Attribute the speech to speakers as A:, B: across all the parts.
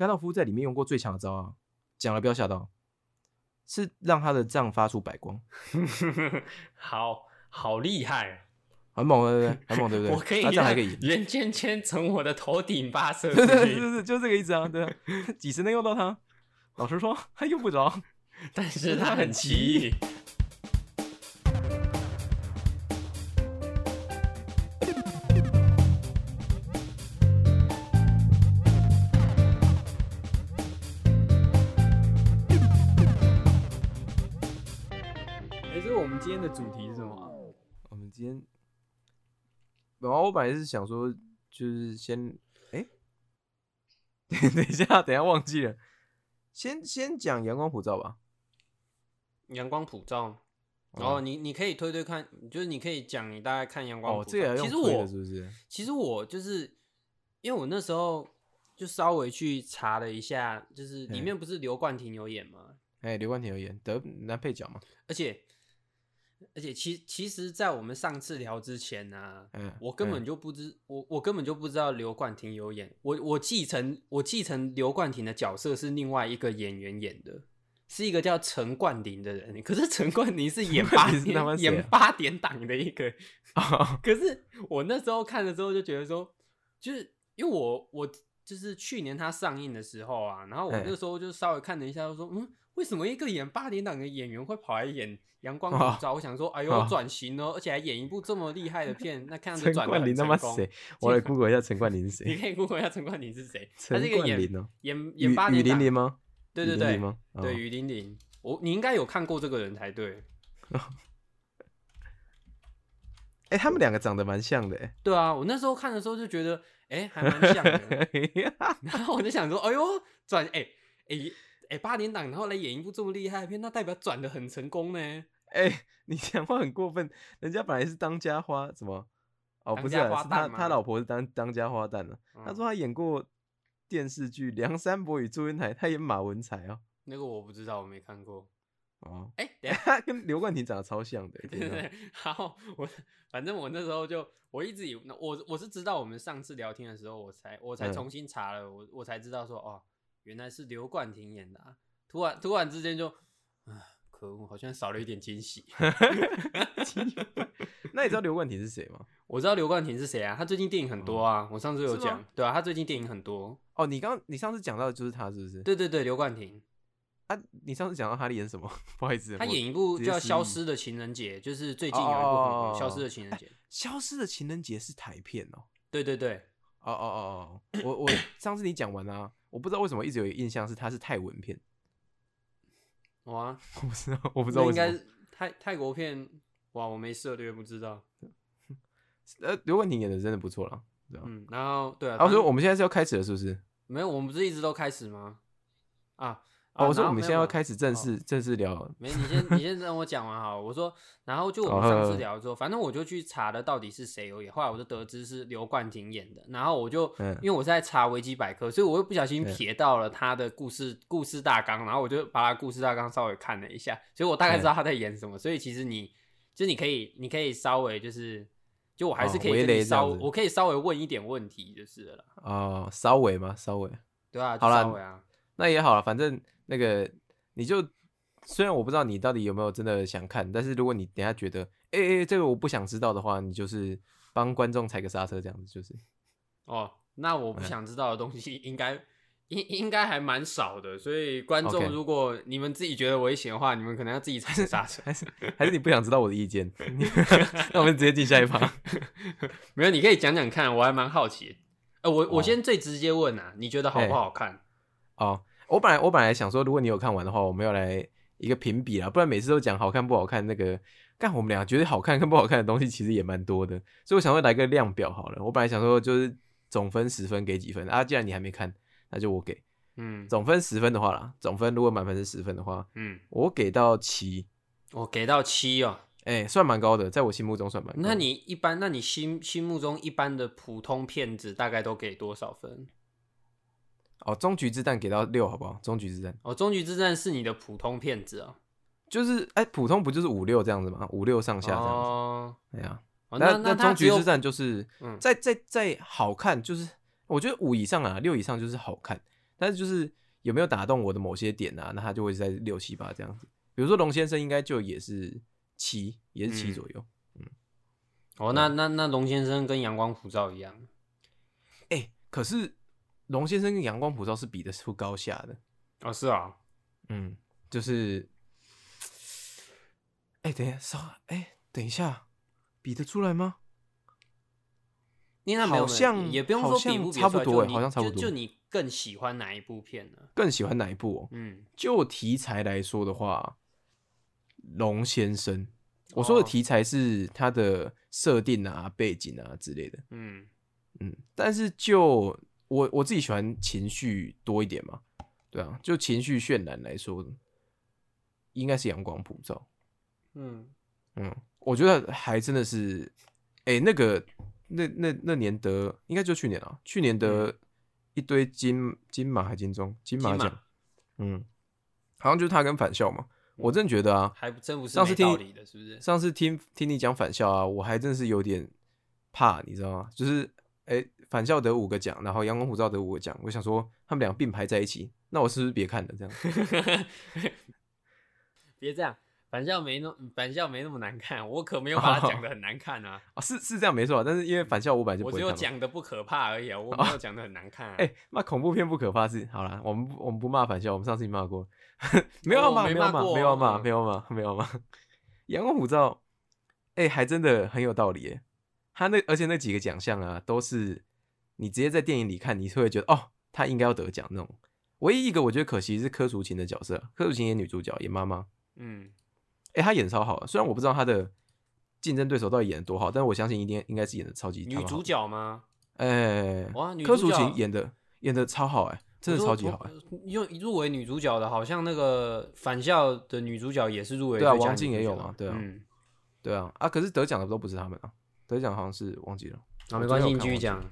A: 甘道夫在里面用过最强的招啊，讲了不要吓到，是让他的杖发出白光，
B: 好好厉害，
A: 很猛对不对？很猛对不对？
B: 我可以
A: 他这样还可以赢，
B: 圆圈圈从我的头顶发射
A: 对
B: 出
A: 对对
B: 去，
A: 对，就这个意思啊，对啊，几时能用到它？老实说，他用不着。
B: 但是他很奇
A: 然后我本来是想说，就是先，哎、等一下，等一下忘记了，先先讲阳光普照吧。
B: 阳光普照。然后你你可以推推看，就是你可以讲你大概看阳光普
A: 哦，
B: 照。其实我
A: 是不是？
B: 其实我就是因为我那时候就稍微去查了一下，就是里
A: 嗯
B: 面不是刘冠廷有演吗？
A: 哎、刘冠廷有演得男配角嘛？
B: 而且而且其其实，在我们上次聊之前呢、
A: 嗯，
B: 我根本就不知我我根本就不知道刘冠廷有演，我我继承我继承刘冠廷的角色是另外一个演员演的。是一个叫陈冠霖的人，可是陈冠霖是演八演八点档的一个，
A: 嗯
B: 可是我那时候看的时候就觉得说，就是因为我我就是去年他上映的时候啊，然后我
A: 哎
B: 那时候就稍微看了一下，就说嗯，为什么一个演八点档的演员会跑来演《阳光
A: 哦
B: 普照》？我想说，哎呦
A: 哦，
B: 转型哦，而且还演一部这么厉害的片，那看样子
A: 陈
B: 转
A: 冠霖他。妈谁？我来 Google 一下陈冠霖是谁 你？
B: 可以 Google 一下陈冠霖是谁？他
A: 陈
B: 是一个演
A: 冠霖哦，
B: 演演八
A: 雨
B: 点档，
A: 霖铃吗？
B: 对对对
A: 雨霖铃，吗？哦
B: 对，雨林林，我你应该有看过这个人才对。
A: 哎、他们两个长得蛮像的、欸，
B: 对啊，我那时候看的时候就觉得，哎、还蛮像的。然后我就想说，哎呦，转哎哎哎八点档，然后来演一部这么厉害的片，那代表转的很成功呢。
A: 哎、你讲话很过分，人家本来是当家花，什么？哦，不是、是他他老婆是当当家花旦了、他
B: 嗯
A: 说他演过电视剧《梁山伯与祝英台》，他演马文才哦。
B: 那个我不知道，我没看过。
A: 哦，
B: 哎、等下，
A: 他跟刘冠廷长得超像的、欸，
B: 对对对，好，我反正我那时候就我一直以我我是知道我们上次聊天的时候，我才我才
A: 嗯
B: 重新查了，我我才知道说哦，原来是刘冠廷演的、啊。突然突然之间就，啊，可恶，好像少了一点惊喜。
A: 那你知道刘冠廷是谁吗？
B: 我知道刘冠廷是谁啊？他最近电影很多啊，我上次有讲，对啊，他最近电影很多。
A: 哦，你刚你上次讲到的就是他，是不是？
B: 对对对，刘冠廷，
A: 啊，你上次讲到他演什么？不好意思，
B: 他演一部叫《消失的情人节》，就是最近有一部很
A: 哦
B: 红《消失的情人节》。
A: 消失的情人节是台片哦。
B: 对对对，
A: 哦哦哦哦，我我上次你讲完啊，我不知道为什么一直有印象是它是泰文片，
B: 哇，
A: 我不知道，我不知道为什么。
B: 那应该是泰泰国片，哇，我没涉猎，不知道。
A: 呃，刘冠廷演的真的不错了。
B: 嗯，然后对啊，
A: 然后说我们现在是要开始了，是不是？
B: 没有，我们不是一直都开始吗？啊，
A: 我说我们现在要开始正式正式聊。
B: 没，你先你先让我讲完好了。我说，然后就我们上次聊之后，反正我就去查了到底是谁有演，后来我就得知是刘冠廷演的。然后我就、
A: 嗯
B: 因为我是在查维基百科，所以我又不小心
A: 嗯
B: 瞥到了他的故事故事大纲，然后我就把他故事大纲稍微看了一下，所以我大概知道他在演什么。所以其实你就你可以你可以稍微就是。就我还是可以稍，
A: 雷这样子
B: 我可以稍微问一点问题就是了，
A: 哦，稍微吗？稍微，
B: 对啊，就
A: 好啦
B: 稍微啊，
A: 那也好了，反正那个你就虽然我不知道你到底有没有真的想看，但是如果你等下觉得，哎、欸、哎、这个我不想知道的话，你就是帮观众踩个刹车，这样子就是。
B: 哦，那我不
A: 嗯
B: 想知道的东西应该应应该还蛮少的，所以观众如果你们自己觉得危险的话，你们可能要自己踩着刹车。
A: 还是还是你不想知道我的意见？那我们直接进下一趴。
B: 没有，你可以讲讲看，我还蛮好奇。呃，我我
A: 哦
B: 先最直接问啊，你觉得好不好看？
A: 哦，我本来我本来想说，如果你有看完的话，我们要来一个评比啦，不然每次都讲好看不好看，那个干我们俩觉得好看跟不好看的东西其实也蛮多的，所以我想说来个量表好了。我本来想说就是总分十分给几分啊，既然你还没看，那就我给
B: 嗯
A: 总分十分的话啦，总分如果满分是十分的话，
B: 嗯，
A: 我给到七，
B: 我给到七哦。
A: 哎、算蛮高的，在我心目中算蛮高。
B: 那你一般，那你心心目中一般的普通片子大概都给多少分？
A: 哦，终局之战给到六好不好？终局之战
B: 哦，终局之战是你的普通片子哦。
A: 就是哎、普通不就是五六这样子吗？五六上下这样子。
B: 哦，
A: 哎呀，
B: 哦
A: 那
B: 那
A: 终局之战就是
B: 嗯
A: 在在在好看，就是我觉得五以上啊，六以上就是好看，但是就是有没有打动我的某些点啊，那他就会在六七八这样子。比如说龙先生应该就也是七，也是七
B: 嗯
A: 左右。
B: 嗯哦，那那那龙先生跟阳光普照一样，
A: 哎、可是龙先生跟阳光普照是比得出高下的。
B: 哦，是啊，
A: 嗯，就是，哎、等一下，稍，哎、等一下，比得出来吗？
B: 因为他没有
A: 好像
B: 也不用
A: 好像
B: 说比不比
A: 差不多欸
B: 出来就
A: 好像差不多
B: 就就你更喜欢哪一部片呢？
A: 更喜欢哪一部、哦？
B: 嗯，
A: 就题材来说的话，龙先生，我说的
B: 哦
A: 题材是它的设定啊、背景啊之类的。
B: 嗯
A: 嗯，但是就我我自己喜欢情绪多一点嘛，对啊，就情绪渲染来说，应该是阳光普照。
B: 嗯，
A: 嗯，我觉得还真的是，哎、那个那那那年得应该就去年啊，去年得一堆金金马还金钟金马奖，嗯，好像就是他跟返校嘛。我真的觉得啊，
B: 还真不是
A: 上次听
B: 没道理的，是不是？
A: 上次听听你讲返校啊，我还真是有点怕，你知道吗？就是哎、返校得五个奖，然后阳光普照得五个奖，我想说他们俩并排在一起，那我是不是别看了这样？
B: 别这样，返校没那返校没那么难看，我可没有把它讲的很难看啊，
A: 啊，是是这样没错啊，但是因为返校我本来就
B: 我只有。讲的不可怕而已啊，我没有讲的很难看啊。
A: 哎、骂恐怖片不可怕是好啦，我们不我们不骂返校，我们上次已经骂过，没有要骂，
B: 哦没
A: 没有骂，没有要骂，
B: 嗯
A: 没有要骂，没有骂。阳光普照，哎、还真的很有道理耶。他那而且那几个奖项啊，都是你直接在电影里看，你是会觉得哦，他应该要得奖那种。唯一一个我觉得可惜是柯淑琴的角色，柯淑琴演女主角，演妈妈，
B: 嗯，
A: 哎、她演得超好的。虽然我不知道她的竞争对手到底演的多好，但我相信一定应该是演的超级
B: 女主。角吗？
A: 哎、
B: 哇，女
A: 柯淑琴演的演的超好哎、真的超级好哎、
B: 又入围女主角的，好像那个返校的女主角也是入围
A: 对啊王静也有嘛对啊
B: 嗯，
A: 对啊，啊，可是得奖的都不是他们啊，得奖好像是忘记了。
B: 啊，没关系，你继续讲。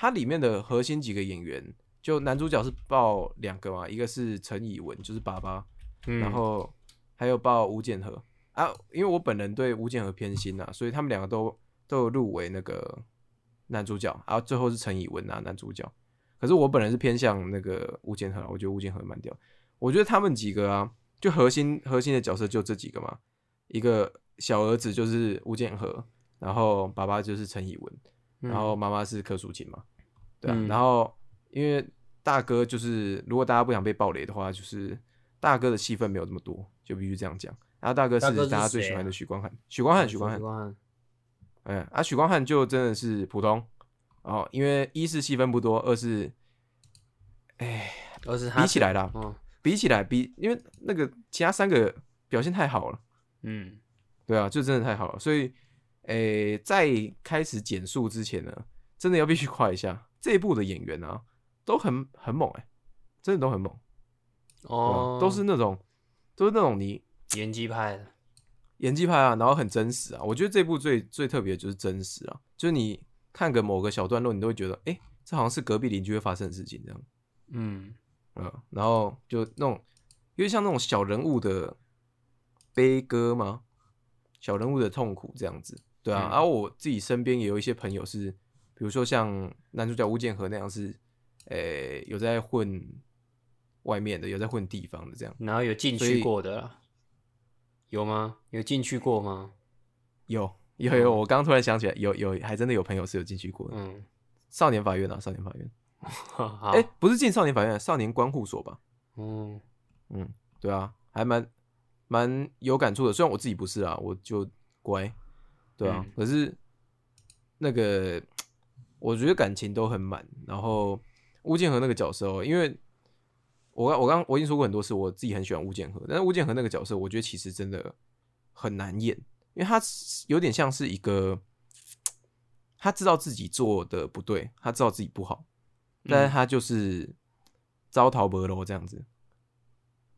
A: 它里面的核心几个演员，就男主角是报两个嘛，一个是陈以文，就是爸爸，
B: 嗯
A: 然后还有报吴建和啊。因为我本人对吴建和偏心啊，所以他们两个都都有入围那个男主角，然后最后是陈以文拿男主角。可是我本人是偏向那个吴建和啊，我觉得吴建和蛮屌。我觉得他们几个啊，就核心核心的角色就这几个嘛，一个小儿子就是吴建和，然后爸爸就是陈以文，然后妈妈是柯淑琴嘛，对啊，
B: 嗯
A: 然后因为大哥就是如果大家不想被暴雷的话，就是大哥的戏份没有这么多，就必须这样讲。然后大哥
B: 是
A: 是大家最喜欢的许光汉，许光汉，许光汉，
B: 汉，
A: 嗯，啊，许光汉就真的是普通哦，因为一是戏份不多，二是，哎，
B: 二是他
A: 比起来啦，
B: 嗯
A: 比起来比，因为那个其他三个表现太好了。
B: 嗯
A: 对啊，就真的太好了，所以，诶、在开始减速之前呢，真的要必须夸一下这一部的演员啊，都很很猛哎、真的都很猛，
B: 哦，
A: 都是那种都是那种你
B: 演技派的，
A: 演技派啊，然后很真实啊。我觉得这部最最特别的就是真实啊，就是你看个某个小段落，你都会觉得，哎、这好像是隔壁邻居会发生的事情这样，
B: 嗯
A: 嗯，然后就那种因为像那种小人物的悲歌吗？小人物的痛苦这样子，对啊。
B: 嗯
A: 然后我自己身边也有一些朋友是，比如说像男主角吴建和那样是，诶、有在混外面的，有在混地方的这样。
B: 然后有进去过的啦，有吗？有进去过吗？
A: 有有有，我刚刚突然想起来，有有还真的有朋友是有进去过的。
B: 嗯，
A: 少年法院啊，少年法院，
B: 好，
A: 哎、不是进少年法院，少年关护所吧？
B: 嗯
A: 嗯，对啊，还蛮蛮有感触的。虽然我自己不是啊，我就乖，对啊。
B: 嗯
A: 可是那个，我觉得感情都很满。然后吴建和那个角色哦，因为我刚我刚我已经说过很多次，我自己很喜欢吴建和，但是吴建和那个角色，我觉得其实真的很难演，因为他有点像是一个，他知道自己做的不对，他知道自己不好，但是他就是招逃不楼这样子，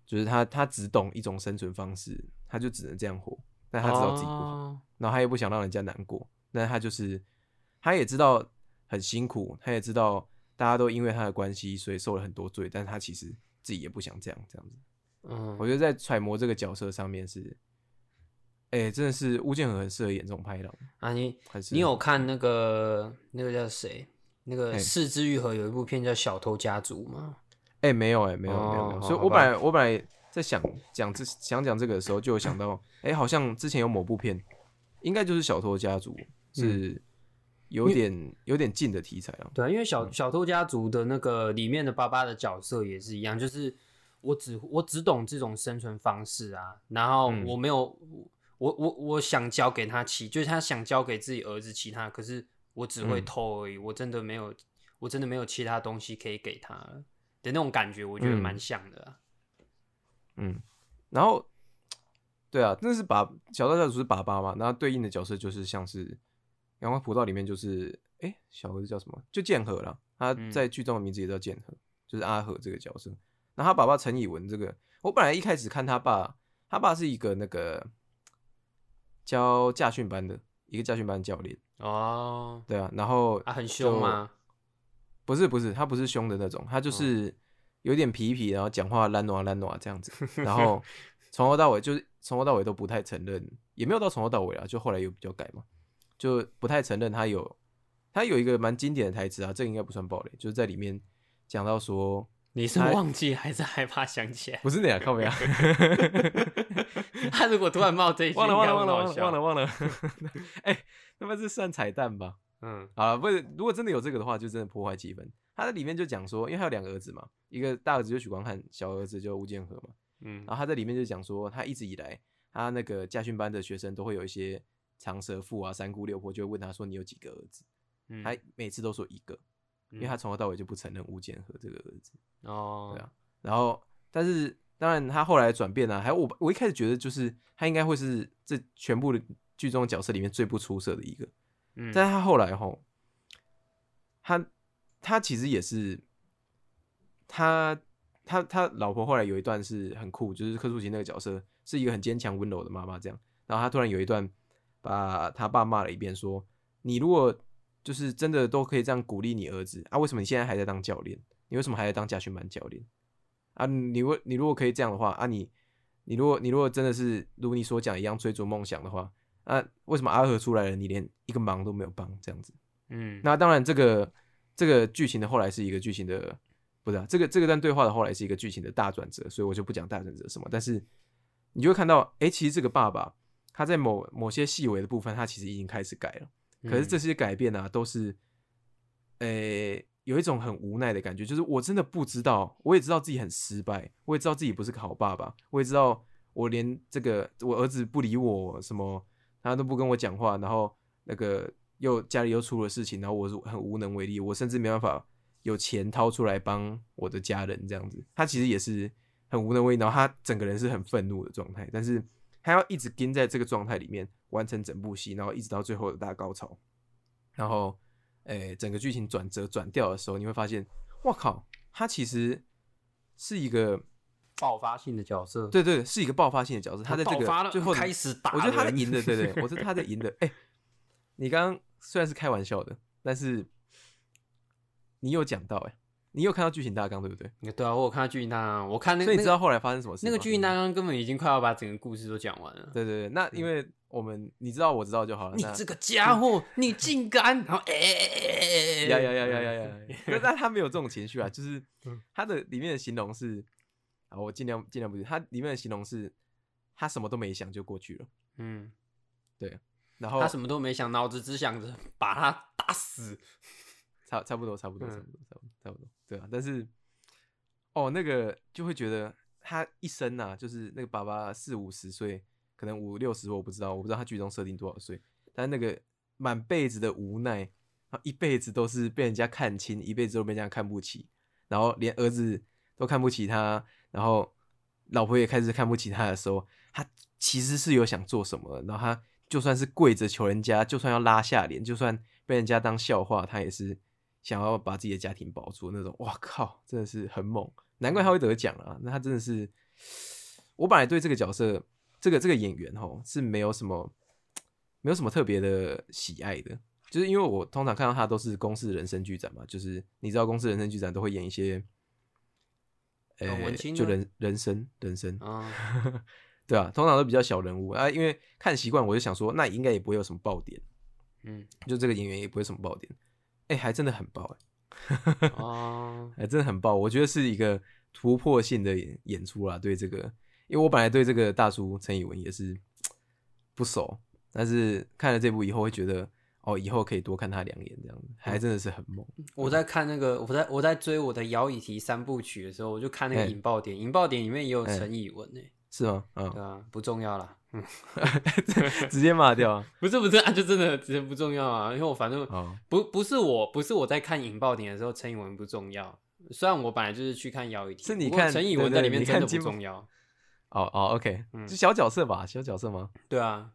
A: 就是他他只懂一种生存方式，他就只能这样活，但他知道自己不好，
B: 哦
A: 然后他也不想让人家难过，但他就是他也知道很辛苦，他也知道大家都因为他的关系所以受了很多罪，但他其实自己也不想这样这样子。
B: 嗯
A: 我觉得在揣摩这个角色上面是，哎、真的是吴建和很适合演这种拍档，
B: 啊，你你有看那个那个叫谁？那个
A: 嘿
B: 四肢愈合有一部片叫《小偷家族》吗？
A: 哎、没有哎、没有没有没有，所以我本来我本来在想讲这想讲这个的时候，就有想到，哎、好像之前有某部片，应该就是《小偷家族》，是有点、有点近的题材啊。
B: 对啊，因为小小偷家族的那个里面的爸爸的角色也是一样，就是我只我只懂这种生存方式啊，然后
A: 嗯
B: 我没有我我我想教给他其，就是他想教给自己儿子其他，可是我只会
A: 嗯
B: 偷而已，我真的没有我真的没有其他东西可以给他了的那种感觉，我觉得
A: 嗯
B: 蛮像的啊。
A: 嗯，然后对啊，那是爸小偷家族是爸爸嘛，然后对应的角色就是像是《阳光普照》里面就是哎、小儿子叫什么？就剑河啦，他
B: 嗯
A: 在剧中的名字也叫剑河，就是阿和这个角色。然后他爸爸陈以文这个，我本来一开始看他爸，他爸是一个那个教驾训班的一个驾训班教练，
B: 哦，
A: 对啊，然后
B: 啊，很凶
A: 就
B: 吗？
A: 不是不是，他不是凶的那种，他就是有点皮皮，然后讲话懒暖懒暖这样子，然后从头到尾就是从头到尾都不太承认，也没有到从头到尾啊，就后来有比较改嘛，就不太承认他有他有一个蛮经典的台词啊，这个应该不算暴雷，就是在里面讲到说
B: 你是忘记还是害怕想起来？
A: 不是那样，靠没啊，
B: 他如果突然冒这一句，
A: 忘了忘了忘了忘了忘了，哎、那么是算彩蛋吧？
B: 嗯
A: 啊，不是，如果真的有这个的话，就真的破坏气氛。他在里面就讲说，因为他有两个儿子嘛，一个大儿子就许光汉，小儿子就吴建和嘛。
B: 嗯
A: 然后他在里面就讲说，他一直以来，他那个家训班的学生都会有一些长舌妇啊、三姑六婆，就会问他说你有几个儿子？
B: 嗯
A: 他每次都说一个，因为他从头到尾就不承认吴建和这个儿子。
B: 哦，
A: 对啊，然后但是当然他后来转变了、还有我我一开始觉得就是他应该会是这全部的剧中的角色里面最不出色的一个，
B: 嗯
A: 但是他后来吼，他他其实也是他他他老婆后来有一段是很酷，就是柯淑琴那个角色是一个很坚强温柔的妈妈这样，然后他突然有一段把他爸骂了一遍，说你如果就是真的都可以这样鼓励你儿子啊，为什么你现在还在当教练？你为什么还在当家训班教练？啊，你如果你如果可以这样的话啊你，你如果你如果真的是如你所讲一样追逐梦想的话，啊，为什么阿和出来了，你连一个忙都没有帮这样子？
B: 嗯
A: 那当然，这个这个剧情的后来是一个剧情的，不是、啊、这个这个段对话的后来是一个剧情的大转折，所以我就不讲大转折什么。但是你就会看到，哎、其实这个爸爸他在某某些细微的部分，他其实已经开始改了。可是这些改变啊，都是，呃、有一种很无奈的感觉，就是我真的不知道，我也知道自己很失败，我也知道自己不是个好爸爸，我也知道我连这个我儿子不理我什么，他都不跟我讲话，然后那个又家里又出了事情，然后我是很无能为力，我甚至没办法有钱掏出来帮我的家人这样子，他其实也是很无能为力，然后他整个人是很愤怒的状态，但是他要一直跟在这个状态里面完成整部戏，然后一直到最后的大高潮，然后，诶、整个剧情转折转掉的时候，你会发现，我靠，他其实是一个，
B: 爆发性的角色，
A: 对对，是一个爆发性的角色，他在这个最后
B: 开始打
A: 我觉得他在赢的，对对，我觉得他在赢的。哎、你刚刚虽然是开玩笑的，但是你有讲到、哎，你有看到剧情大纲对不对？
B: 对啊，我有看到剧情大纲，我看那个
A: 所以你知道后来发生什么事？
B: 那个剧情大纲根本已经快要把整个故事都讲完了。
A: 对对对，那因为我们你知道我知道就好了。
B: 你这个家伙，你竟敢！然后哎哎哎哎哎，
A: 呀呀呀呀呀呀！但但他没有这种情绪啊，就是
B: 嗯
A: 他的里面的形容是啊，我尽量尽量不是，他里面的形容是他什么都没想就过去了，
B: 嗯，对
A: 然后
B: 他什么都没想，脑子只想着把他打死。
A: 差差不多差不多
B: 嗯
A: 差不多差不多差不多，对啊，但是哦，那个就会觉得他一生啊，就是那个爸爸四五十岁，可能五六十，我不知道，我不知道他剧中设定多少岁，但那个满辈子的无奈，然后一辈子都是被人家看轻，一辈子都被人家看不起，然后连儿子都看不起他，然后老婆也开始看不起他的时候，他其实是有想做什么，然后他就算是跪着求人家，就算要拉下脸，就算被人家当笑话，他也是想要把自己的家庭保住那种。哇靠，真的是很猛，难怪他会得奖啊！那他真的是，我本来对这个角色，这个这个演员哦是没有什么没有什么特别的喜爱的，就是因为我通常看到他都是公式人生剧展嘛，就是你知道公式人生剧展都会演一些。呃、就人人生人生，
B: 啊，
A: 对啊，通常都比较小人物啊，因为看习惯，我就想说，那应该也不会有什么爆点，
B: 嗯，
A: 就这个演员也不会什么爆点。哎、还真的很爆哎、
B: 哦，
A: 还真的很爆，我觉得是一个突破性的演演出啦。对这个，因为我本来对这个大叔陈以文也是不熟，但是看了这部以后会觉得，哦，以后可以多看他两眼，这样子，还真的是很猛。
B: 我在看那个，我在我在追我的摇椅题三部曲的时候，我就看那个
A: 哎
B: 引爆点，引爆点里面也有
A: 哎
B: 陈以文呢、
A: 是吗？嗯，
B: 对啊，不重要啦，嗯，
A: 直接骂掉啊！
B: 不是不是啊，就真的直接不重要啊，因为我反正
A: 哦，
B: 不不是我不是我在看引爆点的时候，陈以文不重要。虽然我本来就是去看摇椅题，不过
A: 是你看
B: 陈以文在里面真的不重要。
A: 哦哦，OK，
B: 嗯
A: 就小角色吧，小角色吗？
B: 对啊，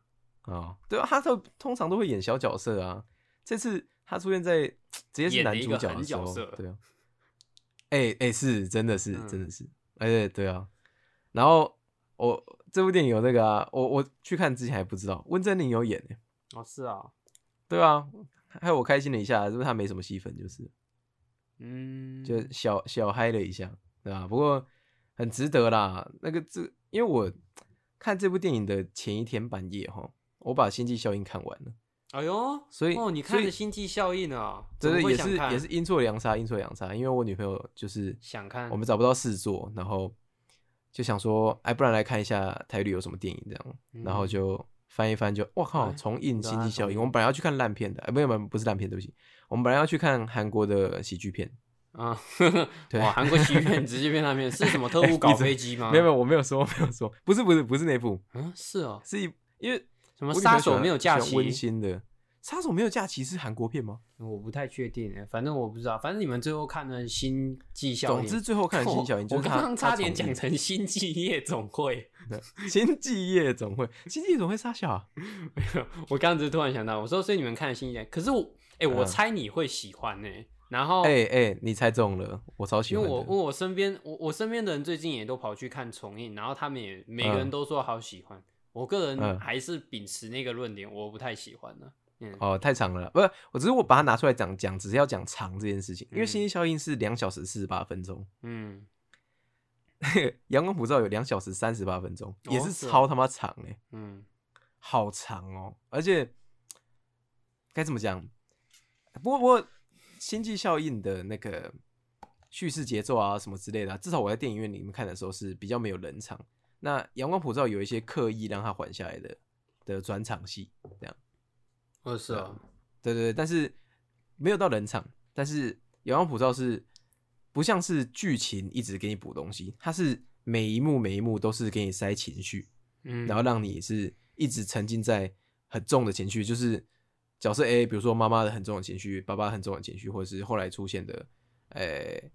A: 哦，对啊，他都通常都会演小角色啊。这次他出现在直接是男主角的时候
B: 角色，
A: 对啊。哎、哎、是真的是、
B: 嗯
A: 真的是，而且对啊。然后我这部电影有那个啊，我我去看之前还不知道温真菱有演呢、
B: 哦是啊，
A: 对啊，害我开心了一下，就是他没什么戏份，就是
B: 嗯，
A: 就小小嗨了一下，对吧、不过很值得啦。那个这因为我看这部电影的前一天半夜哈，我把《星际效应》看完了。
B: 哎呦，
A: 所以
B: 哦，你看了《星际效应》啊？
A: 对对，
B: 怎么会
A: 也是也是阴错阳差，阴错阳差。因为我女朋友就是
B: 想看
A: 我们找不到事做，然后就想说，哎，不然来看一下台旅有什么电影这样，然后
B: 嗯
A: 就翻一翻就，我靠，
B: 哎
A: 重映《
B: 对啊
A: 星际效应》。我们本来要去看烂片的，哎，没有没有，不是烂片，对不起，我们本来要去看韩国的喜剧片，
B: 啊，
A: 对
B: 哇，韩国喜剧片直接变烂片是什么特 务搞飞机吗？
A: 没有没有，我没有说，没有说，不是不是不是那部，
B: 嗯，是哦，
A: 是一因为
B: 什么杀手没有假期？
A: 温馨的，杀手没有假期是韩国片吗？
B: 我不太确定诶，反正我不知道，反正你们最后看了《星际效应》。
A: 总之最后看的《星际效应》就是
B: 我刚刚差点讲成《星际夜总会》
A: 星际夜总会，星际夜总会杀小啊。
B: 我刚刚只是突然想到，我说所以你们看了《星际》，可是我哎、我
A: 嗯
B: 猜你会喜欢呢、然后
A: 哎哎、你猜中了，我超喜欢。
B: 因为我因为我身边我我身边的人最近也都跑去看重映，然后他们也每个人
A: 嗯
B: 都说好喜欢。我个人
A: 嗯
B: 还是秉持那个论点，我不太喜欢的。嗯，
A: 哦，太长了，不是，我只是我把它拿出来讲讲，只是要讲长这件事情，因为
B: 嗯。
A: 星际效应是两小时四十八分钟，
B: 嗯，
A: 阳光普照有两小时三十八分钟，也是超他妈长哎、
B: 嗯，
A: 好长哦，而且该怎么讲？不过不过，星际效应的那个叙事节奏啊什么之类的啊、至少我在电影院里面看的时候是比较没有冷场。那阳光普照有一些刻意让它缓下来的的转场戏，这样。
B: 哦是啊，
A: 对对对，但是没有到冷场，但是阳光普照是不像是剧情一直给你补东西，它是每一幕每一幕都是给你塞情绪，
B: 嗯，
A: 然后让你是一直沉浸在很重的情绪，就是角色 A，比如说妈妈的很重的情绪，爸爸很重的情绪，或者是后来出现的，诶、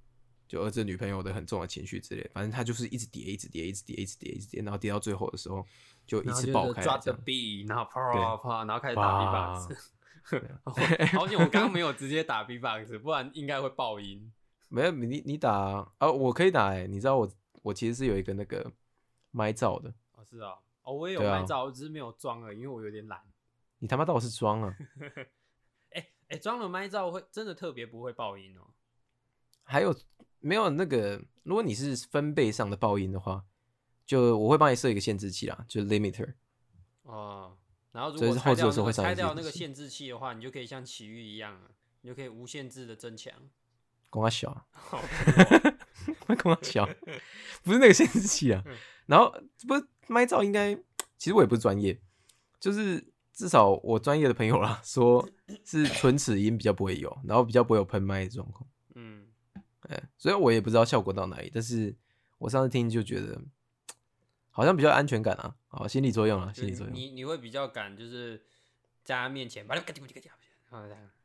A: 就儿子女朋友的很重的情绪之类，反正他就是一直叠，一直叠，一直叠，一直叠，一直叠，然后叠到最后的时候就一次爆开抓着。
B: B，然后啪
A: 对
B: 啪啪，然后开始打 B-box。好险我刚刚没有直接打 B-box，不然应该会爆音。
A: 没有你你打啊，我可以打哎、你知道我我其实是有一个那个麦罩的，
B: 哦，是啊，哦，我也有
A: 对啊
B: 拍照，我只是没有装了，因为我有点懒。
A: 你他妈当我是装啊？
B: 哎哎，装了麦罩会真的特别不会爆音哦。
A: 还有没有那个？如果你是分贝上的爆音的话，就我会帮你设一个限制器啦，就是 limiter。
B: 哦，然后如果拆掉那个
A: 后置的时候会上
B: 拆掉那个限制器的话，你就可以像奇遇一样啊，你就可以无限制的增强。
A: 光他小啊，
B: 好
A: 光他小，不是那个限制器啊
B: 嗯。
A: 然后不是麦罩，应该其实我也不是专业，就是至少我专业的朋友啦，说是 唇齿音比较不会有，然后比较不会有喷麦的状况。
B: 嗯，
A: 哎，所以我也不知道效果到哪里，但是我上次听就觉得好像比较安全感啊，好心理作用啊，心理作用。
B: 你你会比较敢，就是在他面前把它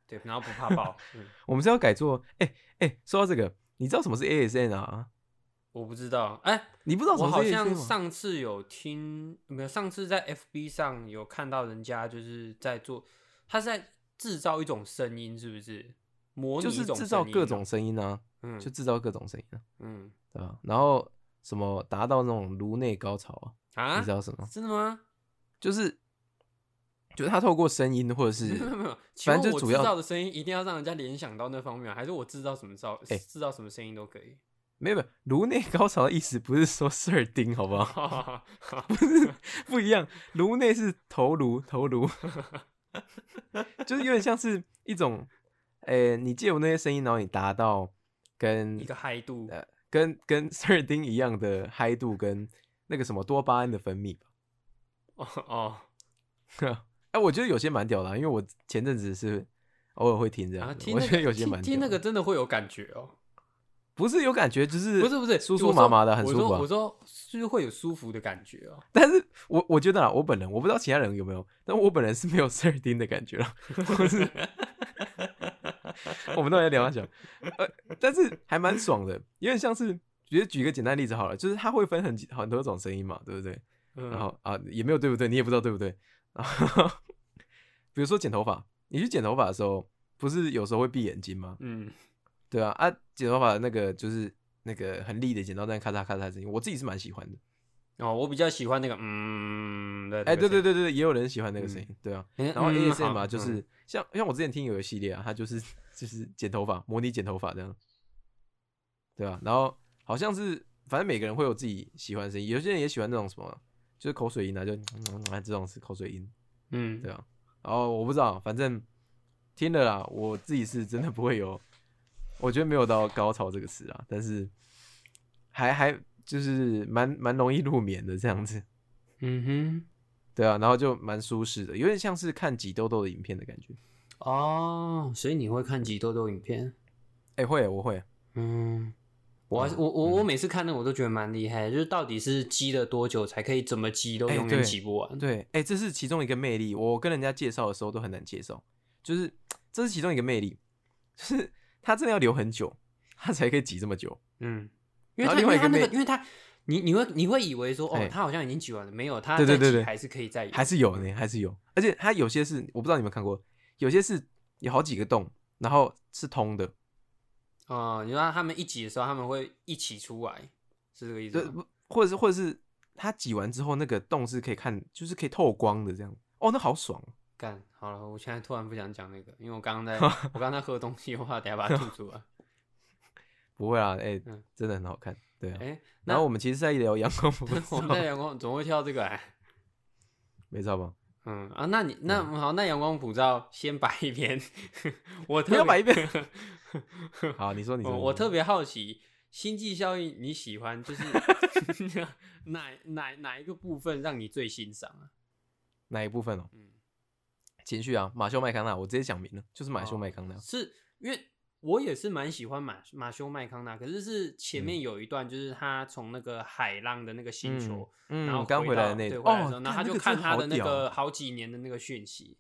B: 对，然后不怕爆。嗯，
A: 我们是要改做，哎、哎、说到这个，你知道什么是 ASN 啊？
B: 我不知道，哎、
A: 你不知道什么是
B: 我好像？上次有听，没有？上次在 FB 上有看到人家就是在做，他是在制造一种声音，是不是？模拟
A: 就是制造各种，声音啊，
B: 嗯，
A: 就制造各种声音啊，
B: 嗯
A: 对吧？然后什么达到那种颅内高潮啊？
B: 啊
A: 你知，道什么？
B: 真的吗？
A: 就是就是他透过声音或者是
B: 没有没有
A: 反正就主要
B: 造的声音一定要让人家联想到那方面，还是我制造什么造
A: 哎
B: 制造什么声音都可以？
A: 没有没有颅内高潮的意思不是说事儿丁，好不好？不是不一样，颅内是头颅，头颅，就是有点像是一种诶、你借我那些声音，然后你达到跟
B: 一个嗨度，
A: 呃跟跟塞尔丁一样的嗨度跟那个什么多巴胺的分泌吧。
B: 哦哦，
A: 哎、我觉得有些蛮屌的啊、因为我前阵子是偶尔会听这样我觉得有些蛮
B: 听那个真的会有感觉哦。
A: 不是有感觉，就是
B: 不是不是，
A: 酥酥麻麻的，很舒服、啊。
B: 说我说是会有舒服的感觉哦。
A: 但是我我觉得啊，我本人我不知道其他人有没有，但我本人是没有塞尔丁的感觉了。我是我们都在聊他讲，呃，但是还蛮爽的，有点像是，觉得举个简单例子好了，就是它会分很很多种声音嘛，对不对？
B: 嗯
A: 然后啊，也没有对不对，你也不知道对不对。然后比如说剪头发，你去剪头发的时候，不是有时候会闭眼睛吗？
B: 嗯
A: 对啊，啊，剪头发那个就是那个很利的剪刀在咔嚓咔嚓的声音，我自己是蛮喜欢的。
B: 哦，我比较喜欢那个嗯的，
A: 哎、对对对对，也有人喜欢那个声音，对啊。
B: 嗯，
A: 然后
B: 嗯
A: ASM
B: 好
A: 啊，就是、
B: 嗯
A: 像像我之前听有个系列啊，它就是就是剪头发，模拟剪头发这样，对啊。然后好像是反正每个人会有自己喜欢的声音，有些人也喜欢那种什么，就是口水音啊，就嗯啊这种是口水音，
B: 嗯
A: 对啊。然后我不知道，反正听了啦，我自己是真的不会有，我觉得没有到高潮这个词啊，但是还还就是蛮蛮容易入眠的这样子。
B: 嗯哼，
A: 对啊，然后就蛮舒适的，有点像是看挤痘痘的影片的感觉。
B: 哦，所以你会看挤痘痘影片？
A: 哎、会，我会。
B: 嗯，我还是我我我每次看那个我都觉得蛮厉害，就是到底是积了多久才可以怎么积都
A: 哎
B: 永远
A: 对
B: 挤不完。
A: 对，哎、这是其中一个魅力。我跟人家介绍的时候都很难介绍，就是这是其中一个魅力，就是他真的要留很久，他才可以挤这么久。
B: 嗯，因为他因为他那个，
A: 另外一个妹
B: 因为他你你会你会以为说哦
A: 哎，
B: 他好像已经挤完了，没有，他
A: 对对对对
B: 还是可以再
A: 还是有呢，还是有。而且它有些是我不知道你们看过，有些是有好几个洞，然后是通的，
B: 哦，你说他们一挤的时候，他们会一起出来，是这个意思
A: 对，或者是或者是它挤完之后那个洞是可以看，就是可以透光的这样。哦，那好爽。
B: 干好了，我现在突然不想讲那个，因为我刚刚在 我刚刚在喝东西，我怕等下把它吐出来。
A: 不会啊，哎、
B: 嗯
A: 真的很好看。对啊。
B: 哎，那
A: 然后我们其实是在聊阳光普
B: 我们在阳光怎么会跳这个来？
A: 没错吧？
B: 嗯啊，那你那好，那阳光普照先摆一边，我特别
A: 摆一边。好，你说你
B: 我我特别好奇，星际效应你喜欢就是 哪哪哪一个部分让你最欣赏啊？
A: 哪一部分哦？
B: 嗯，
A: 情绪啊，马修麦康纳，我直接讲明了，就是马修麦康纳。
B: 哦是因为我也是蛮喜欢马马修麦康纳，可是是前面有一段就是他从那个海浪的那个星球，
A: 嗯，
B: 然后
A: 刚回来的那段
B: 对回来的时候，
A: 哦，
B: 然后他就看他的那
A: 那
B: 个好几年的那个讯息，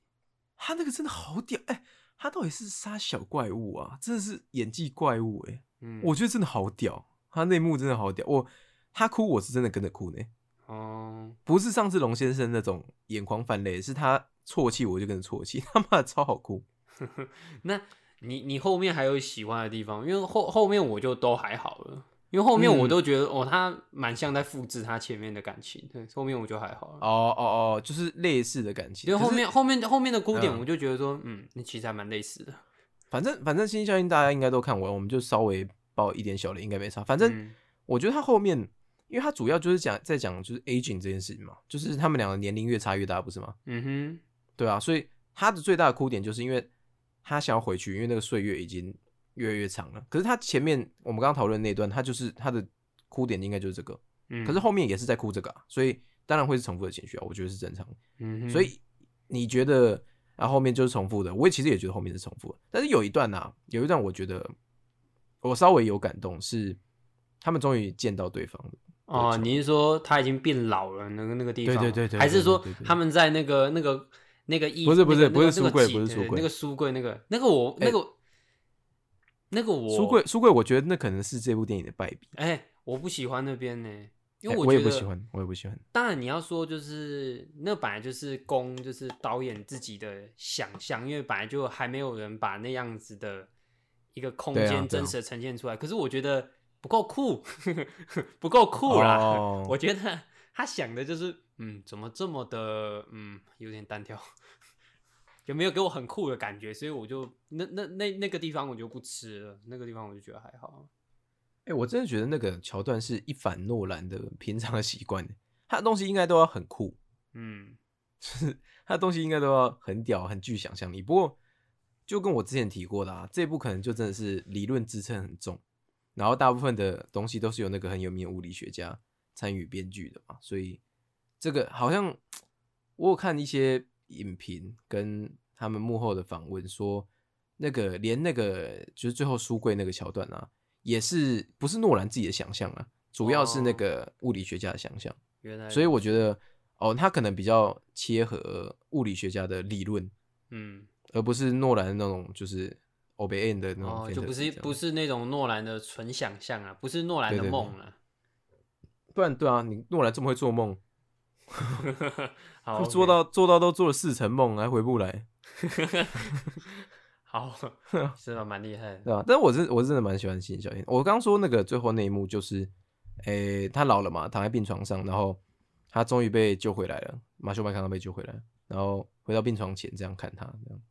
A: 他那个真的好屌，哎、他到底是杀小怪物啊？真的是演技怪物哎、
B: 嗯，
A: 我觉得真的好屌，他那幕真的好屌，我他哭我是真的跟着哭呢，
B: 哦，
A: 不是上次龙先生那种眼眶泛泪，是他啜泣我就跟着啜泣，他妈的超好哭。
B: 那你你后面还有喜欢的地方？因为后后面我就都还好了，因为后面我
A: 嗯
B: 都觉得、哦，他蛮像在复制他前面的感情，对，后面我就还好了。
A: 哦哦哦，就是类似的感情，
B: 因为后面后面后面的哭点，
A: 嗯
B: 我就觉得说，嗯，那其实还蛮类似的。
A: 反正反正新效应大家应该都看完，我们就稍微爆一点小雷应该没差。反正
B: 嗯
A: 我觉得他后面，因为他主要就是讲在讲就是 aging 这件事情嘛，就是他们两个年龄越差越大，不是吗？
B: 嗯哼，
A: 对啊，所以他的最大的哭点就是因为他想要回去，因为那个岁月已经越来越长了。可是他前面我们刚刚讨论那段，他就是他的哭点应该就是这个，
B: 嗯，
A: 可是后面也是在哭这个啊，所以当然会是重复的情绪啊，我觉得是正常的。
B: 嗯，
A: 所以你觉得啊后面就是重复的，我也其实也觉得后面是重复的，但是有一段呐、有一段我觉得我稍微有感动，是他们终于见到对方了。
B: 哦，你是说他已经变老了那个那个地方吗？
A: 对对对对
B: 还是说他们在那个那个那个衣
A: 不是不是
B: 那个
A: 不是书柜不是书柜
B: 那个书柜那个那个我那个那个我
A: 书柜书柜，我觉得那可能是这部电影的败笔，
B: 哎，我不喜欢那边呢，因为
A: 哎我也
B: 觉得
A: 不喜欢，我也不喜欢。
B: 当然，你要说就是那本来就是供就是导演自己的想象，因为本来就还没有人把那样子的一个空间真实的呈现出来。可是我觉得不够酷，不够酷啦。
A: 哦
B: 我觉得他想的就是，嗯，怎么这么的，嗯，有点单调，就没有给我很酷的感觉，所以我就那那那那个地方我就不吃了，那个地方我就觉得还好。
A: 哎、我真的觉得那个桥段是一反诺兰的平常的习惯，他的东西应该都要很酷，
B: 嗯
A: 就是他的东西应该都要很屌、很具想象力。不过就跟我之前提过的啊，这部可能就真的是理论支撑很重，然后大部分的东西都是有那个很有名的物理学家参与编剧的嘛，所以这个好像我有看一些影评跟他们幕后的访问说，那个连那个就是最后书柜那个桥段啊，也是不是诺兰自己的想象啊，主要是那个物理学家的想象。
B: 原来，
A: 所以我觉得，哦，他可能比较切合物理学家的理论，
B: 嗯，
A: 而不是诺兰那种就是 o b e n 的那种
B: 哦，就不是不是那种诺兰的纯想象啊，不是诺兰的
A: 对对对
B: 梦啊。
A: 不然对啊，你诺兰这么会做梦，
B: 好，
A: 做到做到都做了四层梦，还回不来，
B: 好，是吧？蛮厉害的。
A: 对吧、但是我是我是真的蛮喜欢新小天。我刚说那个最后那一幕就是，诶、他老了嘛，躺在病床上，然后他终于被救回来了，马修麦康纳被救回来，然后回到病床前这样看他，这样。